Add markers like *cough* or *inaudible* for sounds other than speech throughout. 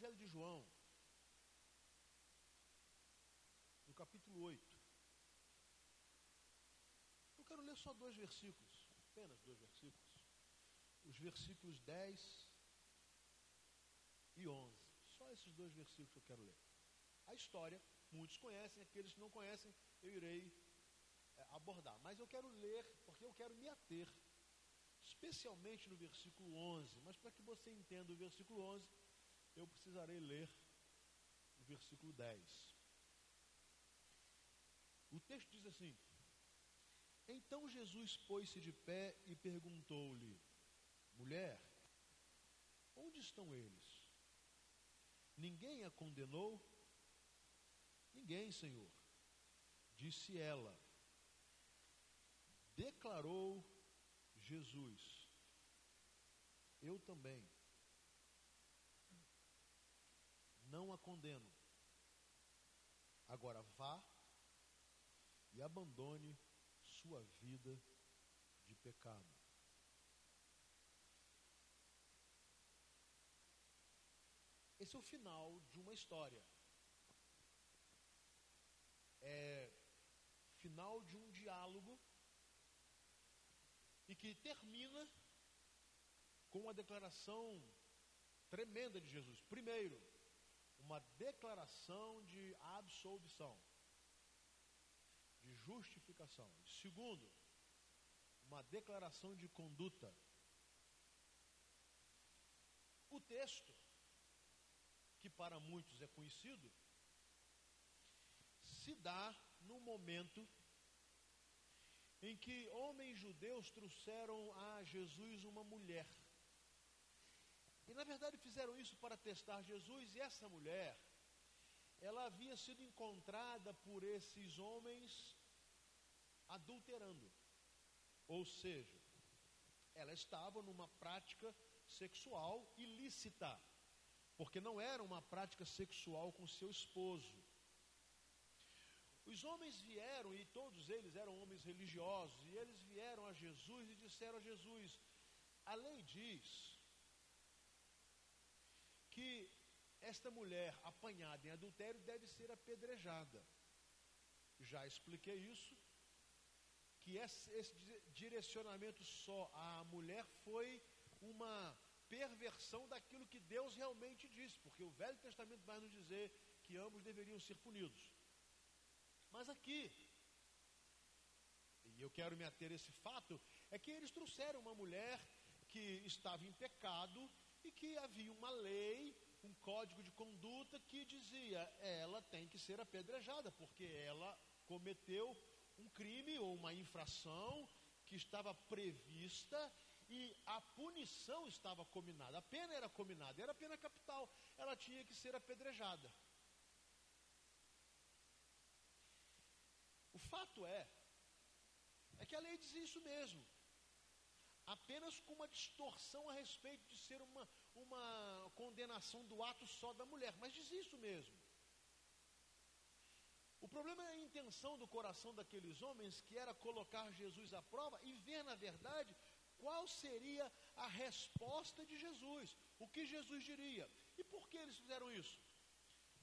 Evangelho de João, no capítulo 8. Eu quero ler só dois versículos, apenas dois versículos. Os versículos 10 e 11. Só esses dois versículos que eu quero ler. A história, muitos conhecem, aqueles que não conhecem, eu irei é, abordar. Mas eu quero ler, porque eu quero me ater, especialmente no versículo 11. Mas para que você entenda o versículo 11, eu precisarei ler o versículo 10. O texto diz assim: Então Jesus pôs-se de pé e perguntou-lhe: Mulher, onde estão eles? Ninguém a condenou? Ninguém, Senhor. Disse ela. Declarou Jesus: Eu também não a condeno. Agora vá e abandone sua vida de pecado. Esse é o final de uma história. É final de um diálogo e que termina com uma declaração tremenda de Jesus. Primeiro, uma declaração de absolvição, de justificação. Segundo, uma declaração de conduta. O texto, que para muitos é conhecido, se dá no momento em que homens judeus trouxeram a Jesus uma mulher e na verdade fizeram isso para testar Jesus, e essa mulher, ela havia sido encontrada por esses homens adulterando. Ou seja, ela estava numa prática sexual ilícita, porque não era uma prática sexual com seu esposo. Os homens vieram, e todos eles eram homens religiosos, e eles vieram a Jesus e disseram a Jesus: a lei diz que esta mulher apanhada em adultério deve ser apedrejada. Já expliquei isso, que esse, esse direcionamento só à mulher foi uma perversão daquilo que Deus realmente disse, porque o Velho Testamento vai nos dizer que ambos deveriam ser punidos. Mas aqui, e eu quero me ater a esse fato, é que eles trouxeram uma mulher que estava em pecado e que havia uma lei, um código de conduta que dizia ela tem que ser apedrejada, porque ela cometeu um crime ou uma infração que estava prevista e a punição estava combinada, a pena era combinada, era pena capital, ela tinha que ser apedrejada. O fato é, é que a lei diz isso mesmo apenas com uma distorção a respeito de ser uma, uma condenação do ato só da mulher, mas diz isso mesmo. O problema é a intenção do coração daqueles homens, que era colocar Jesus à prova e ver, na verdade, qual seria a resposta de Jesus, o que Jesus diria. E por que eles fizeram isso?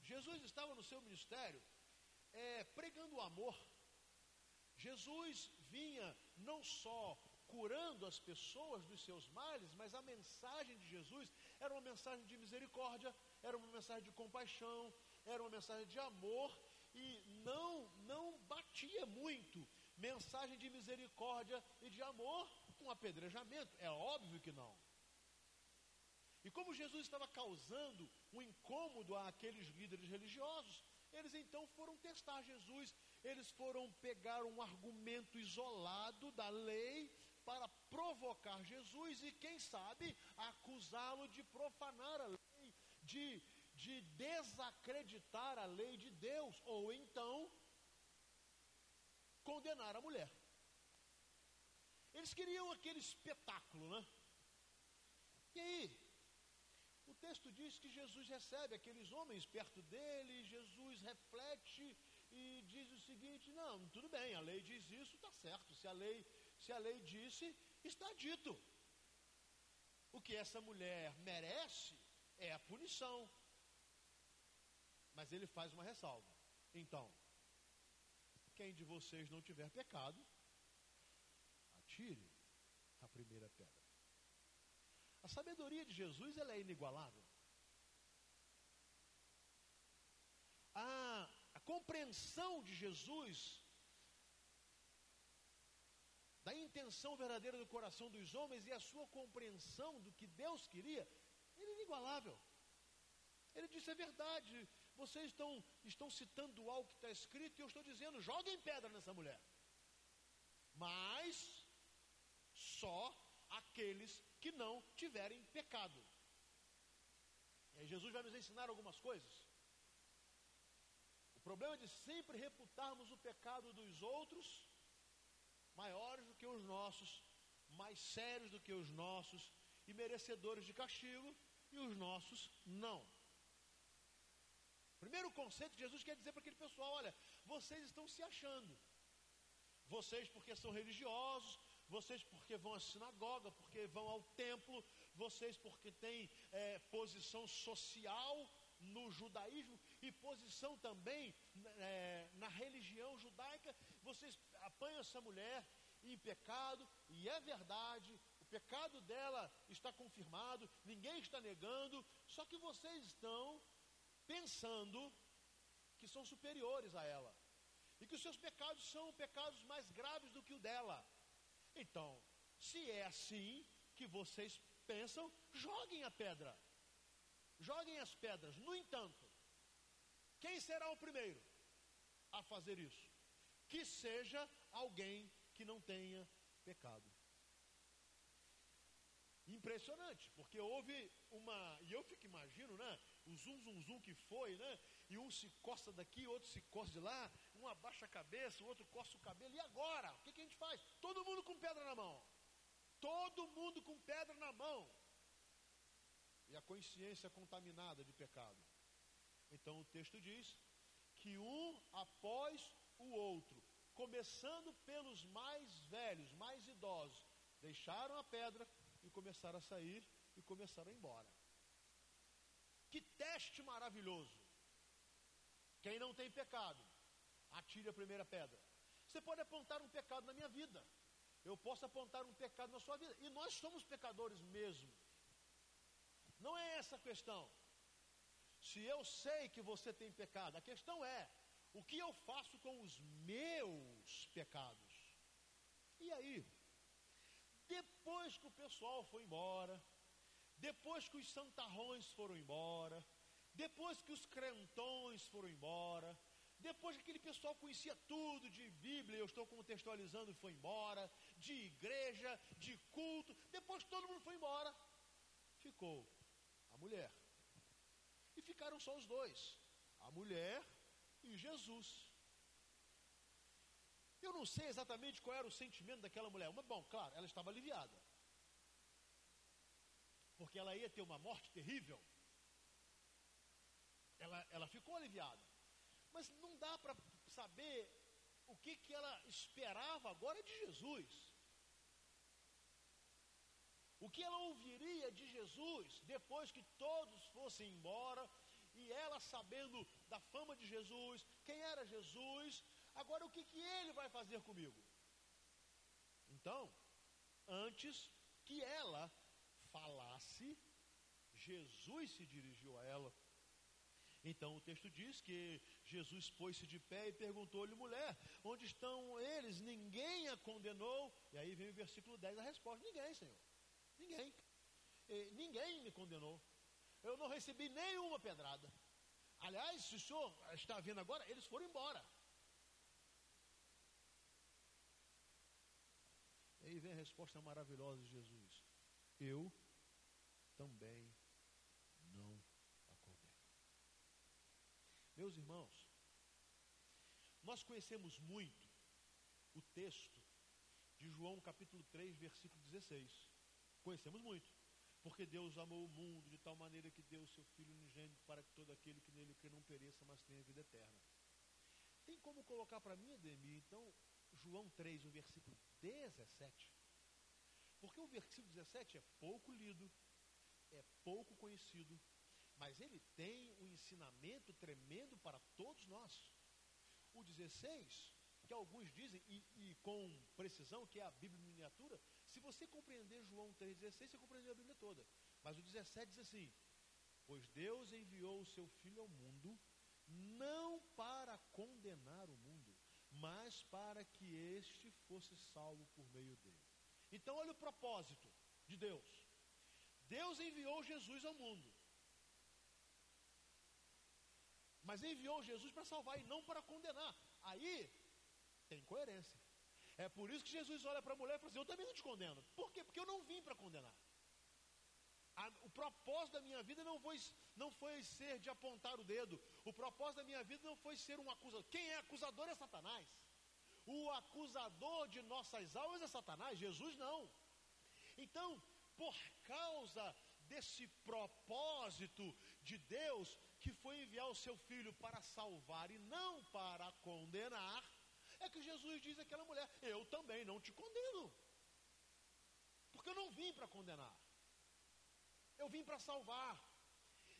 Jesus estava no seu ministério é, pregando o amor. Jesus vinha não só curando as pessoas dos seus males, mas a mensagem de Jesus era uma mensagem de misericórdia, era uma mensagem de compaixão, era uma mensagem de amor e não não batia muito mensagem de misericórdia e de amor com apedrejamento. É óbvio que não. E como Jesus estava causando um incômodo àqueles líderes religiosos, eles então foram testar Jesus, eles foram pegar um argumento isolado da lei para provocar Jesus e, quem sabe, acusá-lo de profanar a lei, de, de desacreditar a lei de Deus, ou então condenar a mulher. Eles queriam aquele espetáculo, né? E aí, o texto diz que Jesus recebe aqueles homens perto dele, Jesus reflete e diz o seguinte: não, tudo bem, a lei diz isso, está certo. Se a lei se a lei disse, está dito. O que essa mulher merece é a punição. Mas ele faz uma ressalva. Então, quem de vocês não tiver pecado, atire a primeira pedra. A sabedoria de Jesus ela é inigualável. A, a compreensão de Jesus da intenção verdadeira do coração dos homens e a sua compreensão do que Deus queria, ele é inigualável. Ele disse: é verdade, vocês estão, estão citando algo que está escrito e eu estou dizendo: joguem pedra nessa mulher. Mas só aqueles que não tiverem pecado. E aí Jesus vai nos ensinar algumas coisas. O problema de sempre reputarmos o pecado dos outros maiores do que os nossos, mais sérios do que os nossos, e merecedores de castigo, e os nossos não. Primeiro conceito, Jesus quer dizer para aquele pessoal: olha, vocês estão se achando. Vocês porque são religiosos, vocês porque vão à sinagoga, porque vão ao templo, vocês porque têm é, posição social no judaísmo e posição também é, na religião judaica, vocês apanham essa mulher em pecado, e é verdade, o pecado dela está confirmado, ninguém está negando, só que vocês estão pensando que são superiores a ela, e que os seus pecados são pecados mais graves do que o dela. Então, se é assim que vocês pensam, joguem a pedra. Joguem as pedras. No entanto, quem será o primeiro a fazer isso? Que seja alguém que não tenha pecado. Impressionante, porque houve uma. E eu fico imagino, né? O zum, zum, zum que foi, né? E um se costa daqui, outro se costa de lá, um abaixa a cabeça, o outro costa o cabelo. E agora? O que, que a gente faz? Todo mundo com pedra na mão. Todo mundo com pedra na mão. E a consciência contaminada de pecado. Então o texto diz que um após o outro começando pelos mais velhos, mais idosos, deixaram a pedra e começaram a sair e começaram a ir embora. Que teste maravilhoso! Quem não tem pecado, atire a primeira pedra. Você pode apontar um pecado na minha vida. Eu posso apontar um pecado na sua vida. E nós somos pecadores mesmo. Não é essa a questão. Se eu sei que você tem pecado, a questão é: o que eu faço com os meus pecados? E aí? Depois que o pessoal foi embora, depois que os santarrões foram embora, depois que os crentões foram embora, depois que aquele pessoal conhecia tudo de Bíblia, eu estou contextualizando, foi embora, de igreja, de culto, depois que todo mundo foi embora, ficou a mulher. Ficaram só os dois, a mulher e Jesus. Eu não sei exatamente qual era o sentimento daquela mulher, mas bom, claro, ela estava aliviada. Porque ela ia ter uma morte terrível. Ela, ela ficou aliviada. Mas não dá para saber o que, que ela esperava agora de Jesus. O que ela ouviria de Jesus depois que todos fossem embora e ela sabendo da fama de Jesus, quem era Jesus, agora o que, que ele vai fazer comigo? Então, antes que ela falasse, Jesus se dirigiu a ela. Então o texto diz que Jesus pôs-se de pé e perguntou-lhe, mulher, onde estão eles? Ninguém a condenou. E aí vem o versículo 10, a resposta: Ninguém, Senhor. Ninguém. E, ninguém me condenou. Eu não recebi nenhuma pedrada. Aliás, se o senhor está vendo agora, eles foram embora. E aí vem a resposta maravilhosa de Jesus: Eu também não a condeno. Meus irmãos, nós conhecemos muito o texto de João capítulo 3, versículo 16. Conhecemos muito. Porque Deus amou o mundo de tal maneira que deu o seu Filho unigênito para que todo aquele que nele crê não pereça, mas tenha vida eterna. Tem como colocar para mim, Ademir, então, João 3, o versículo 17? Porque o versículo 17 é pouco lido, é pouco conhecido, Mas ele tem um ensinamento tremendo para todos nós. O 16, que alguns dizem, e, e com precisão, que é a Bíblia miniatura, se você compreender João 3,16, você compreendeu a Bíblia toda. Mas o 17 diz assim: Pois Deus enviou o seu Filho ao mundo, não para condenar o mundo, mas para que este fosse salvo por meio dele. Então, olha o propósito de Deus. Deus enviou Jesus ao mundo. Mas enviou Jesus para salvar e não para condenar. Aí tem coerência. É por isso que Jesus olha para a mulher e fala assim: Eu também não te condeno. Por quê? Porque eu não vim para condenar. A, o propósito da minha vida não foi, não foi ser de apontar o dedo. O propósito da minha vida não foi ser um acusador. Quem é acusador é Satanás. O acusador de nossas almas é Satanás, Jesus não. Então, por causa desse propósito de Deus, que foi enviar o seu filho para salvar e não para condenar, é que Jesus diz àquela mulher: Eu também não te condeno, porque eu não vim para condenar, eu vim para salvar,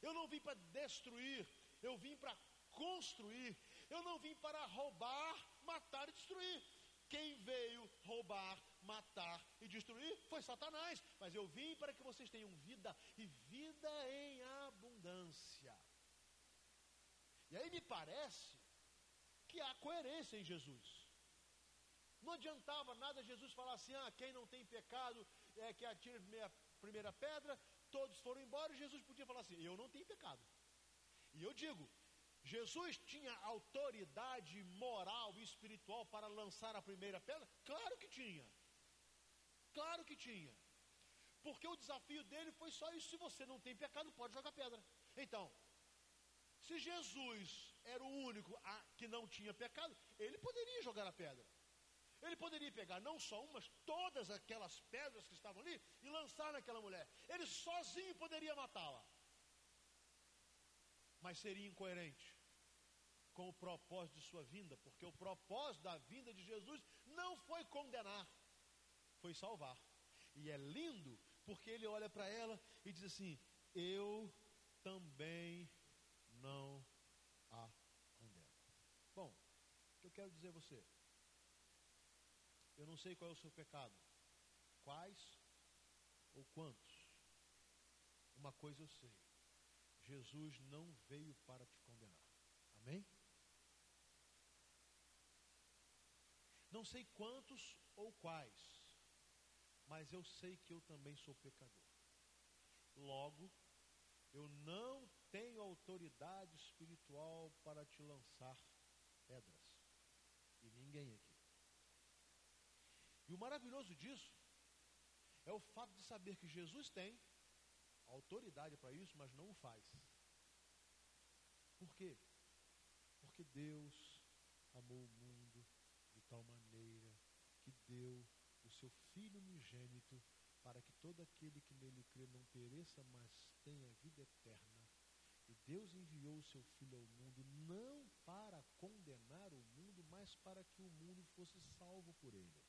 eu não vim para destruir, eu vim para construir, eu não vim para roubar, matar e destruir. Quem veio roubar, matar e destruir foi Satanás. Mas eu vim para que vocês tenham vida e vida em abundância. E aí me parece que há coerência em Jesus. Não adiantava nada Jesus falar assim: ah, quem não tem pecado é que atire a primeira, pedra, todos foram embora, e Jesus podia falar assim: eu não tenho pecado. E eu digo, Jesus tinha autoridade moral e espiritual para lançar a primeira pedra? Claro que tinha. Claro que tinha. Porque o desafio dele foi só isso: se você não tem pecado, pode jogar pedra. Então, se Jesus era o único que não tinha pecado, ele poderia jogar a pedra. Ele poderia pegar não só uma, mas todas aquelas pedras que estavam ali e lançar naquela mulher. Ele sozinho poderia matá-la. Mas seria incoerente com o propósito de sua vinda, porque o propósito da vinda de Jesus não foi condenar, foi salvar. E é lindo porque ele olha para ela e diz assim: Eu também não a condeno. Bom, o que eu quero dizer a você? Eu não sei qual é o seu pecado, quais ou quantos. Uma coisa eu sei: Jesus não veio para te condenar. Amém? Não sei quantos ou quais, mas eu sei que eu também sou pecador. Logo, eu não tenho autoridade espiritual para te lançar pedras. E ninguém aqui. E o maravilhoso disso é o fato de saber que Jesus tem autoridade para isso, mas não o faz. Por quê? Porque Deus amou o mundo de tal maneira que deu o seu Filho unigênito para que todo aquele que nele crê não pereça, mas tenha vida eterna. Deus enviou o seu Filho ao mundo não para condenar o mundo, mas para que o mundo fosse salvo por ele.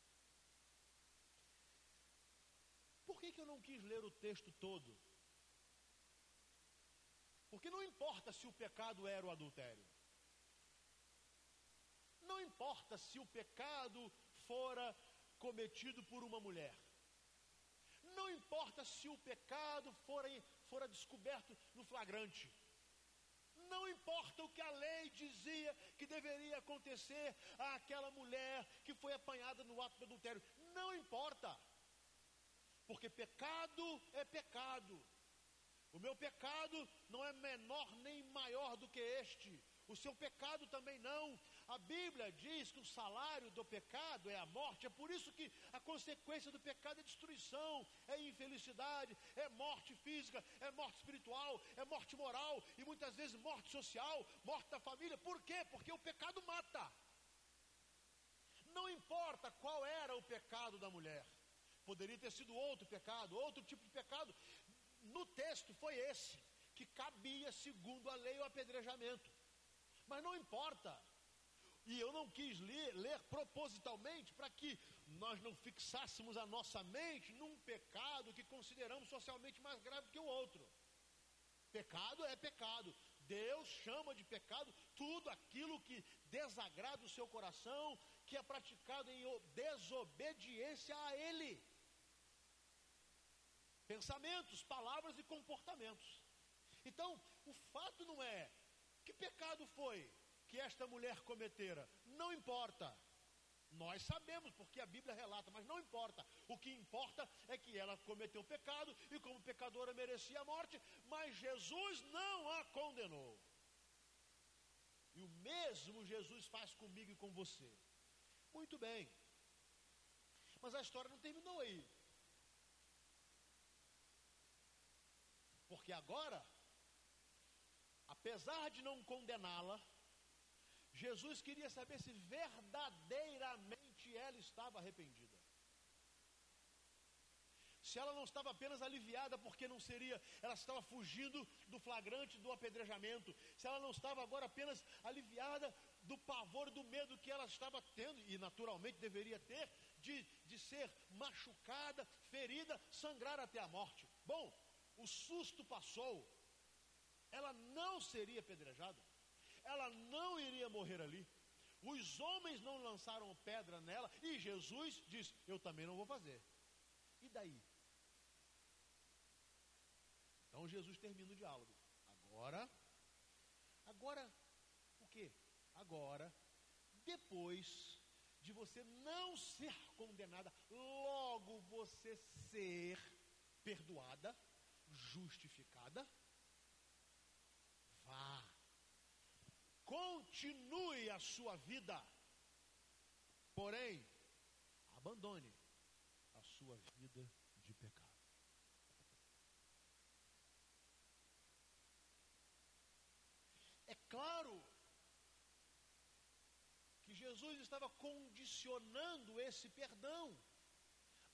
Por que, que eu não quis ler o texto todo? Porque não importa se o pecado era o adultério. Não importa se o pecado fora cometido por uma mulher. Não importa se o pecado fora, fora descoberto no flagrante. Não importa o que a lei dizia que deveria acontecer àquela mulher que foi apanhada no ato do adultério. Não importa. Porque pecado é pecado. O meu pecado não é menor nem maior do que este. O seu pecado também não. A Bíblia diz que o salário do pecado é a morte. É por isso que a consequência do pecado é destruição, é infelicidade, é morte física, é morte espiritual, é morte moral e muitas vezes morte social, morte da família. Por quê? Porque o pecado mata. Não importa qual era o pecado da mulher. Poderia ter sido outro pecado, outro tipo de pecado. No texto foi esse, que cabia, segundo a lei, o apedrejamento. Mas não importa. E eu não quis ler, ler propositalmente para que nós não fixássemos a nossa mente num pecado que consideramos socialmente mais grave que o outro. Pecado é pecado. Deus chama de pecado tudo aquilo que desagrada o seu coração, que é praticado em desobediência a Ele. Pensamentos, palavras e comportamentos. Então, o fato não é que pecado foi que esta mulher cometera. Não importa. Nós sabemos, porque a Bíblia relata, mas não importa. O que importa é que ela cometeu pecado e, como pecadora, merecia a morte, mas Jesus não a condenou. E o mesmo Jesus faz comigo e com você. Muito bem. Mas a história não terminou aí. Porque agora, apesar de não condená-la, Jesus queria saber se verdadeiramente ela estava arrependida. Se ela não estava apenas aliviada porque não seria, ela estava fugindo do flagrante do apedrejamento. Se ela não estava agora apenas aliviada do pavor, do medo que ela estava tendo, e naturalmente deveria ter, de, de ser machucada, ferida, sangrar até a morte. Bom, o susto passou, ela não seria apedrejada ela não iria morrer ali. Os homens não lançaram pedra nela e Jesus disse: Eu também não vou fazer. E daí? Então Jesus termina o diálogo. Agora, agora, o que? Agora, depois de você não ser condenada, logo você ser perdoada, justificada, continue a sua vida, porém, abandone a sua vida de pecado. É claro que Jesus estava condicionando esse perdão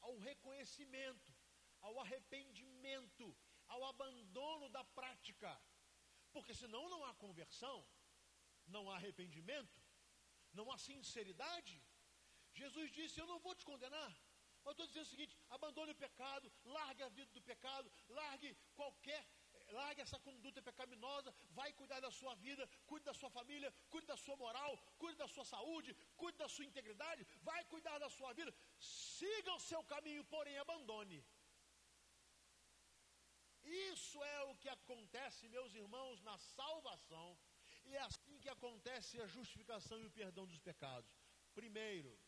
ao reconhecimento, ao arrependimento, ao abandono da prática. Porque senão não há conversão não há arrependimento, não há sinceridade. Jesus disse: Eu não vou te condenar, mas estou dizendo o seguinte: abandone o pecado, largue a vida do pecado, largue qualquer, largue essa conduta pecaminosa, vai cuidar da sua vida, cuide da sua família, cuide da sua moral, cuide da sua saúde, cuide da sua integridade, vai cuidar da sua vida, siga o seu caminho, porém abandone. Isso é o que acontece, meus irmãos, na salvação e é assim que acontece a justificação e o perdão dos pecados. Primeiro,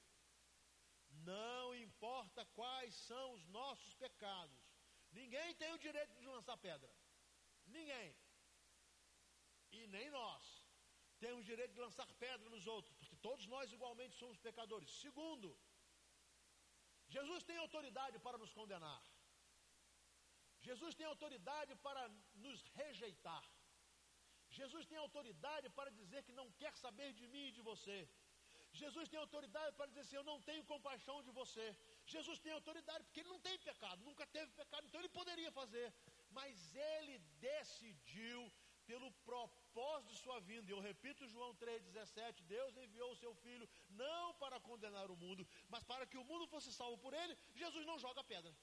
não importa quais são os nossos pecados, ninguém tem o direito de lançar pedra. Ninguém. E nem nós temos o direito de lançar pedra nos outros, porque todos nós igualmente somos pecadores. Segundo, Jesus tem autoridade para nos condenar. Jesus tem autoridade para nos rejeitar. Jesus tem autoridade para dizer que não quer saber de mim e de você. Jesus tem autoridade para dizer assim: Eu não tenho compaixão de você. Jesus tem autoridade porque ele não tem pecado, nunca teve pecado, então ele poderia fazer. Mas ele decidiu, pelo propósito de sua vinda, eu repito João 3,17: Deus enviou o seu filho não para condenar o mundo, mas para que o mundo fosse salvo por ele. Jesus não joga pedra.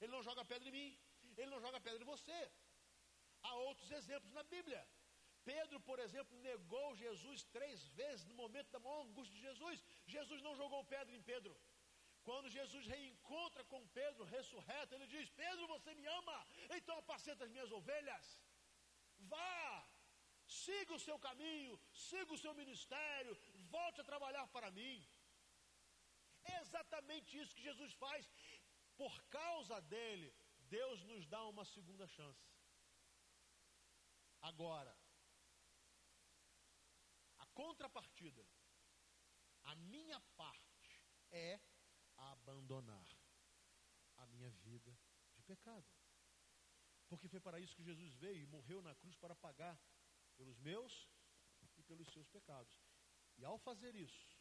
Ele não joga pedra em mim, ele não joga pedra em você. Há outros exemplos na Bíblia. Pedro, por exemplo, negou Jesus três vezes no momento da maior angústia de Jesus. Jesus não jogou pedra em Pedro. Quando Jesus reencontra com Pedro, ressurreto, ele diz: Pedro, você me ama, então apacenta as minhas ovelhas. Vá, siga o seu caminho, siga o seu ministério, volte a trabalhar para mim. É exatamente isso que Jesus faz. Por causa dele, Deus nos dá uma segunda chance. Agora, contrapartida, a minha parte é abandonar a minha vida de pecado. Porque foi para isso que Jesus veio e morreu na cruz para pagar pelos meus e pelos seus pecados. E ao fazer isso,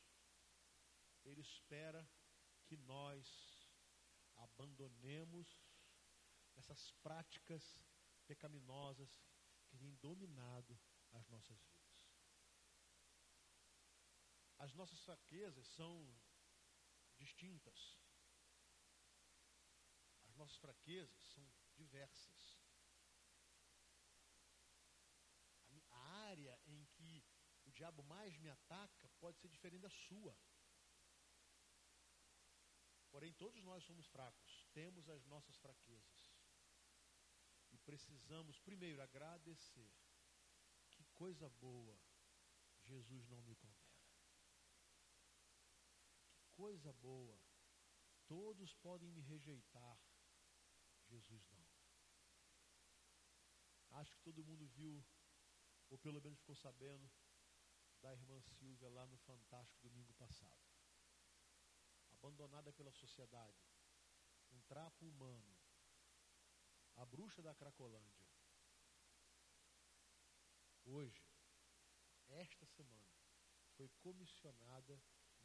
Ele espera que nós abandonemos essas práticas pecaminosas que têm dominado as nossas vidas as nossas fraquezas são distintas. As nossas fraquezas são diversas. A área em que o diabo mais me ataca pode ser diferente da sua. Porém, todos nós somos fracos, temos as nossas fraquezas. E precisamos, primeiro, agradecer. Que coisa boa Jesus não me contou. Coisa boa, todos podem me rejeitar, Jesus não. Acho que todo mundo viu, ou pelo menos ficou sabendo, da irmã Silvia lá no Fantástico domingo passado abandonada pela sociedade, um trapo humano, a bruxa da Cracolândia. Hoje, esta semana, foi comissionada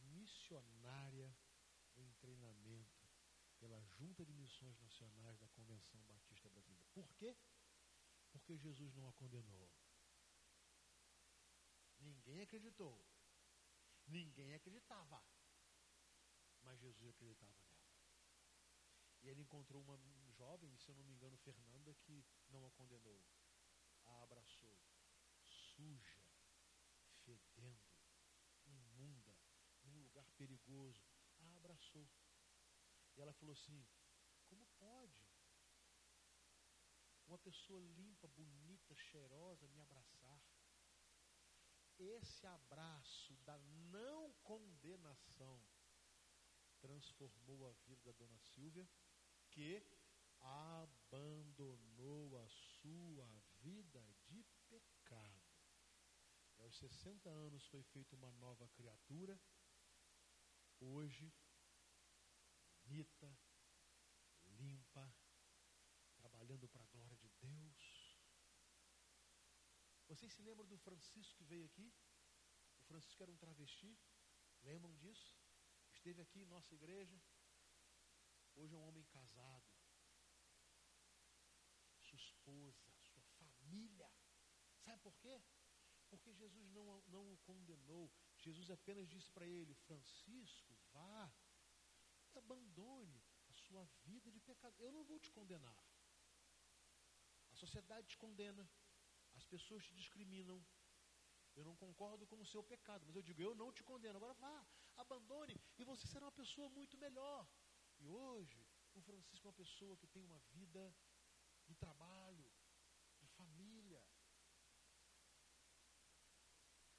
missionária em treinamento pela Junta de Missões Nacionais da Convenção Batista Brasileira. Por quê? Porque Jesus não a condenou. Ninguém acreditou. Ninguém acreditava mas Jesus acreditava nela. E ele encontrou uma jovem, se eu não me engano, Fernanda, que não a condenou, a abraçou, suja, lugar perigoso, a abraçou. E ela falou assim: Como pode uma pessoa limpa, bonita, cheirosa me abraçar? Esse abraço da não condenação transformou a vida da dona Silvia, que abandonou a sua vida de pecado. E aos 60 anos foi feita uma nova criatura. Hoje, bonita, limpa, trabalhando para a glória de Deus. Vocês se lembram do Francisco que veio aqui? O Francisco era um travesti. Lembram disso? esteve aqui em nossa igreja. Hoje é um homem casado. Sua esposa, sua família. Sabe por quê? Porque Jesus não, não o condenou. Jesus apenas disse para ele: Francisco, vá abandone a sua vida de pecado. Eu não vou te condenar. A sociedade te condena. As pessoas te discriminam. Eu não concordo com o seu pecado, mas eu digo, eu não te condeno. Agora vá, abandone e você será uma pessoa muito melhor. E hoje, o Francisco é uma pessoa que tem uma vida de trabalho, de família.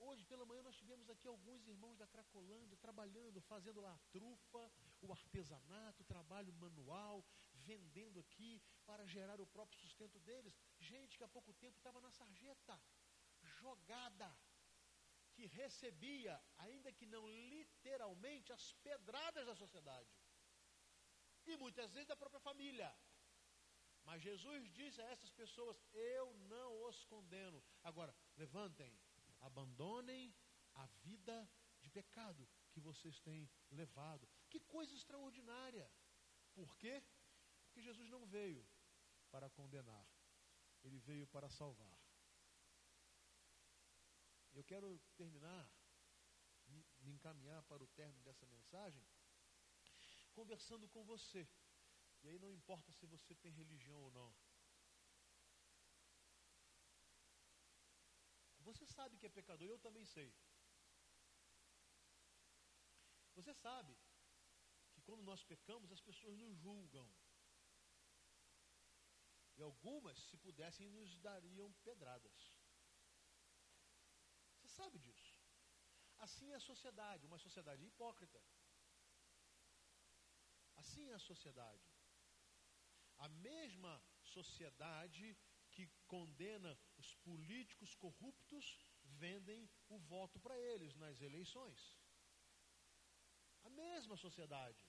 Hoje pela manhã nós tivemos aqui alguns irmãos da Cracolândia trabalhando, fazendo lá a trufa, o artesanato, o trabalho manual, vendendo aqui para gerar o próprio sustento deles. Gente que há pouco tempo estava na sarjeta, jogada que recebia, ainda que não literalmente, as pedradas da sociedade. E muitas vezes da própria família. Mas Jesus disse a essas pessoas: Eu não os condeno. Agora, levantem, abandonem a vida de pecado que vocês têm levado. Que coisa extraordinária. Por quê? Porque Jesus não veio para condenar, ele veio para salvar. Eu quero terminar, me, encaminhar para o término dessa mensagem, conversando com você. E aí não importa se você tem religião ou não. Você sabe que é pecador, eu também sei. Você sabe que quando nós pecamos, as pessoas nos julgam. E algumas, se pudessem, nos dariam pedradas sabe disso. Assim é a sociedade, uma sociedade hipócrita. Assim é a sociedade. A mesma sociedade que condena os políticos corruptos vendem o voto para eles nas eleições. A mesma sociedade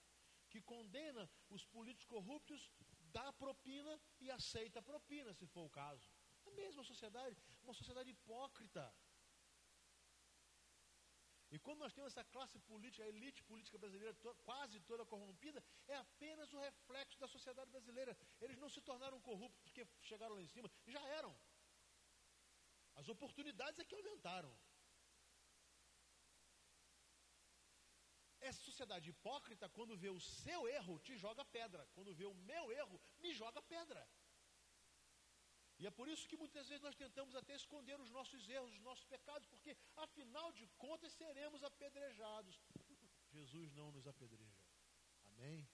que condena os políticos corruptos dá propina e aceita propina, se for o caso. A mesma sociedade, uma sociedade hipócrita. E quando nós temos essa classe política, a elite política brasileira to quase toda corrompida, é apenas o reflexo da sociedade brasileira. Eles não se tornaram corruptos porque chegaram lá em cima, já eram. As oportunidades é que aumentaram. Essa sociedade hipócrita, quando vê o seu erro, te joga pedra. Quando vê o meu erro, me joga pedra. E é por isso que muitas vezes nós tentamos até esconder os nossos erros, os nossos pecados, porque afinal de contas seremos apedrejados. *laughs* Jesus não nos apedreja. Amém?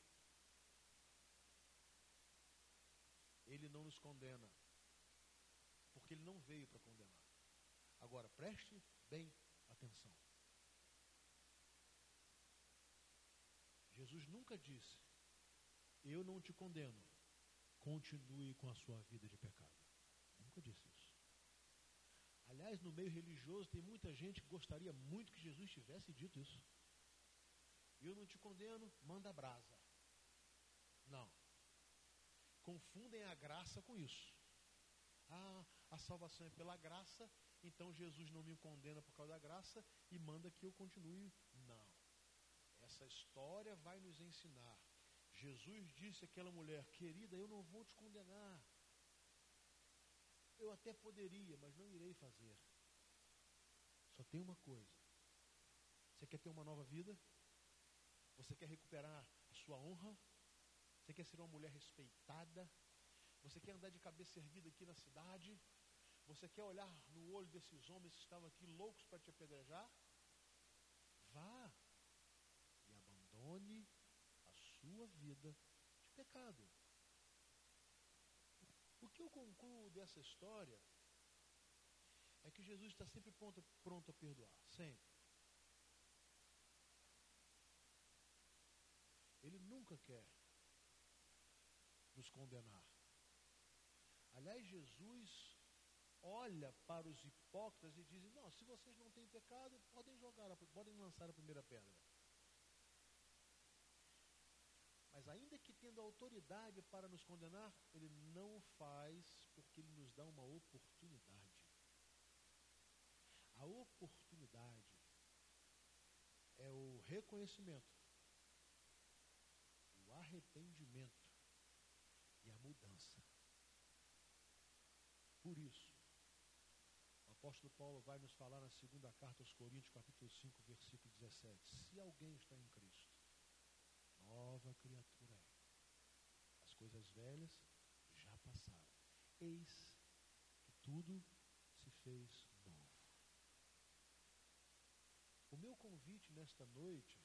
Ele não nos condena, porque ele não veio para condenar. Agora, preste bem atenção. Jesus nunca disse: Eu não te condeno, continue com a sua vida de pecado. Nunca disse isso. Aliás, no meio religioso tem muita gente que gostaria muito que Jesus tivesse dito isso. Eu não te condeno, manda brasa. Não. Confundem a graça com isso. Ah, a salvação é pela graça, então Jesus não me condena por causa da graça e manda que eu continue. Não. Essa história vai nos ensinar. Jesus disse àquela mulher: Querida, eu não vou te condenar. Eu até poderia, mas não irei fazer. Só tem uma coisa. Você quer ter uma nova vida? Você quer recuperar a sua honra? Você quer ser uma mulher respeitada? Você quer andar de cabeça erguida aqui na cidade? Você quer olhar no olho desses homens que estavam aqui loucos para te apedrejar? Vá e abandone a sua vida de pecado. O que eu concluo dessa história é que Jesus está sempre pronto, pronto a perdoar, sempre. Ele nunca quer nos condenar. Aliás, Jesus olha para os hipócritas e diz: Não, se vocês não têm pecado, podem jogar, podem lançar a primeira pedra. Mas ainda que tendo autoridade para nos condenar, ele não o faz porque ele nos dá uma oportunidade. A oportunidade é o reconhecimento, o arrependimento e a mudança. Por isso, apóstolo Paulo vai nos falar na segunda carta aos Coríntios, capítulo 5, versículo 17. Se alguém está em Cristo, nova criatura é. As coisas velhas já passaram. Eis que tudo se fez novo. O meu convite nesta noite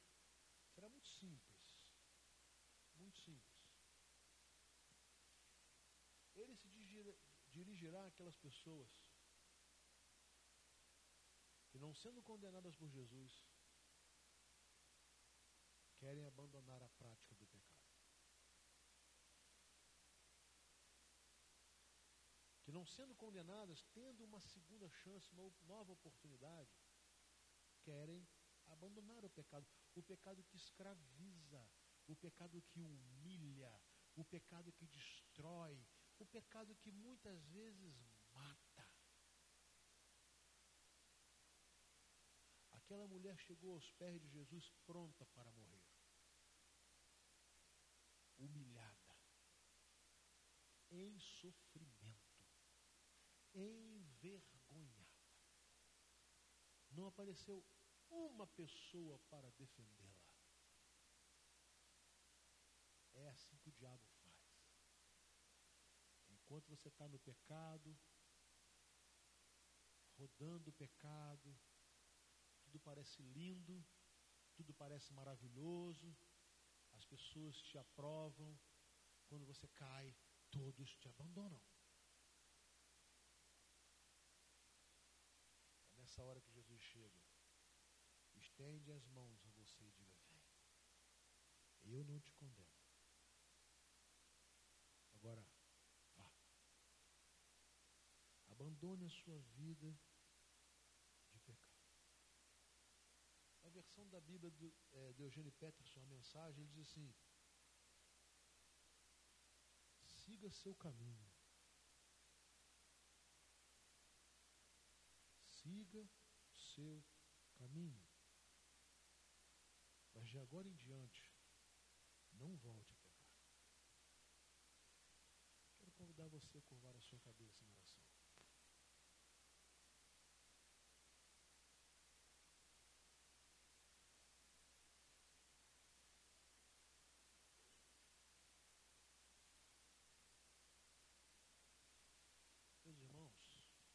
será muito simples. Muito simples. Ele se dirigirá àquelas pessoas não sendo condenadas por Jesus, querem abandonar a prática do pecado. Que não sendo condenadas, tendo uma segunda chance, uma nova oportunidade, querem abandonar o pecado. O pecado que escraviza, o pecado que humilha, o pecado que destrói, o pecado que muitas vezes mata. Aquela mulher chegou aos pés de Jesus pronta para morrer humilhada, em sofrimento, envergonhada. Não apareceu uma pessoa para defendê-la. É assim que o diabo faz. Enquanto você está no pecado, rodando o pecado, tudo parece lindo, tudo parece maravilhoso, as pessoas te aprovam, quando você cai, todos te abandonam. É nessa hora que Jesus chega, estende as mãos a você e diga: Vem, eu não te condeno. Agora, vá. Abandone a sua vida versão da Bíblia do, é, de Eugênio Peterson, a mensagem, ele diz assim: siga seu caminho. Siga seu caminho. Mas de agora em diante, não volte a pecar. Quero convidar você a curvar a sua cabeça oração.